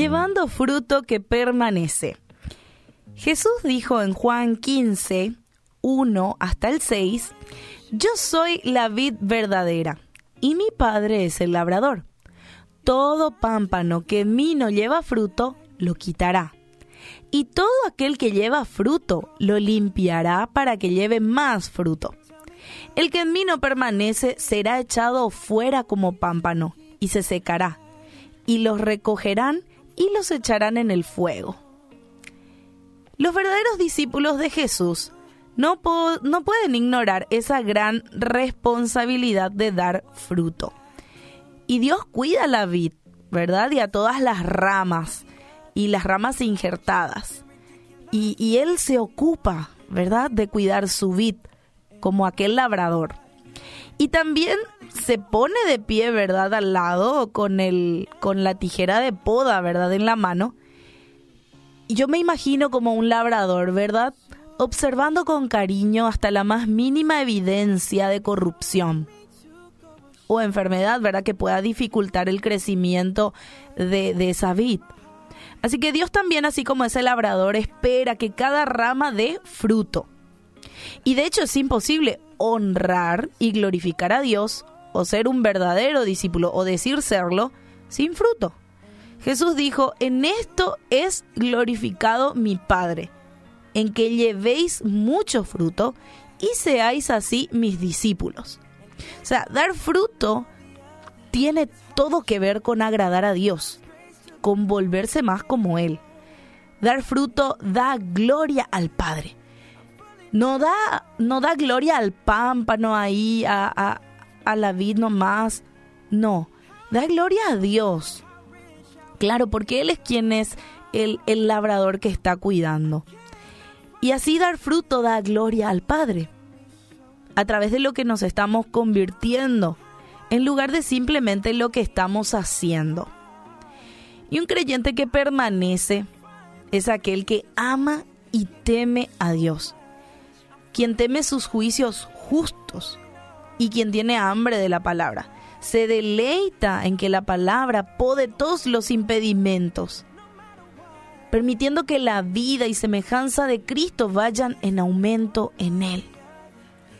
llevando fruto que permanece. Jesús dijo en Juan 15, 1 hasta el 6, Yo soy la vid verdadera, y mi Padre es el labrador. Todo pámpano que en mí no lleva fruto, lo quitará. Y todo aquel que lleva fruto, lo limpiará para que lleve más fruto. El que en mí no permanece será echado fuera como pámpano, y se secará. Y los recogerán y los echarán en el fuego. Los verdaderos discípulos de Jesús no, no pueden ignorar esa gran responsabilidad de dar fruto. Y Dios cuida la vid, ¿verdad? Y a todas las ramas y las ramas injertadas. Y, y Él se ocupa, ¿verdad?, de cuidar su vid como aquel labrador. Y también se pone de pie, ¿verdad?, al lado con, el, con la tijera de poda, ¿verdad?, en la mano. Y yo me imagino como un labrador, ¿verdad?, observando con cariño hasta la más mínima evidencia de corrupción o enfermedad, ¿verdad?, que pueda dificultar el crecimiento de, de esa vid. Así que Dios también, así como ese labrador, espera que cada rama dé fruto. Y de hecho es imposible honrar y glorificar a Dios o ser un verdadero discípulo o decir serlo sin fruto. Jesús dijo, en esto es glorificado mi Padre, en que llevéis mucho fruto y seáis así mis discípulos. O sea, dar fruto tiene todo que ver con agradar a Dios, con volverse más como Él. Dar fruto da gloria al Padre. No da, no da gloria al pámpano ahí, a, a, la vid nomás. No, da gloria a Dios. Claro, porque Él es quien es el, el labrador que está cuidando. Y así dar fruto da gloria al Padre. A través de lo que nos estamos convirtiendo, en lugar de simplemente lo que estamos haciendo. Y un creyente que permanece es aquel que ama y teme a Dios, quien teme sus juicios justos y quien tiene hambre de la palabra. Se deleita en que la palabra pode todos los impedimentos, permitiendo que la vida y semejanza de Cristo vayan en aumento en él.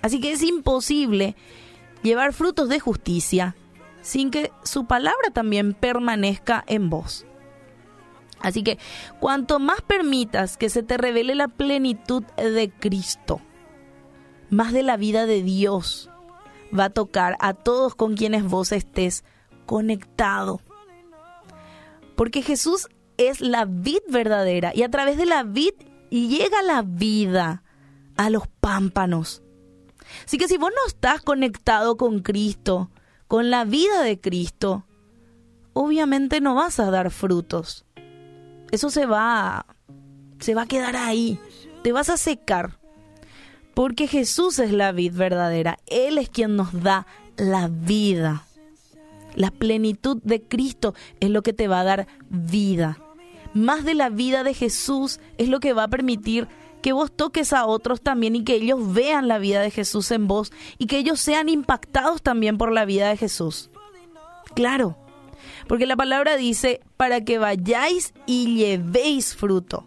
Así que es imposible llevar frutos de justicia sin que su palabra también permanezca en vos. Así que cuanto más permitas que se te revele la plenitud de Cristo, más de la vida de Dios va a tocar a todos con quienes vos estés conectado. Porque Jesús es la vid verdadera y a través de la vid llega la vida a los pámpanos. Así que si vos no estás conectado con Cristo, con la vida de Cristo, obviamente no vas a dar frutos. Eso se va, se va a quedar ahí. Te vas a secar. Porque Jesús es la vid verdadera. Él es quien nos da la vida. La plenitud de Cristo es lo que te va a dar vida. Más de la vida de Jesús es lo que va a permitir que vos toques a otros también y que ellos vean la vida de Jesús en vos y que ellos sean impactados también por la vida de Jesús. Claro, porque la palabra dice, para que vayáis y llevéis fruto,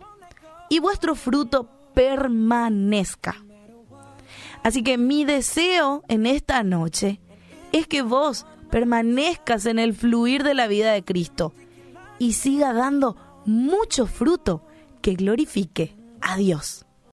y vuestro fruto permanezca. Así que mi deseo en esta noche es que vos permanezcas en el fluir de la vida de Cristo y siga dando mucho fruto que glorifique a Dios.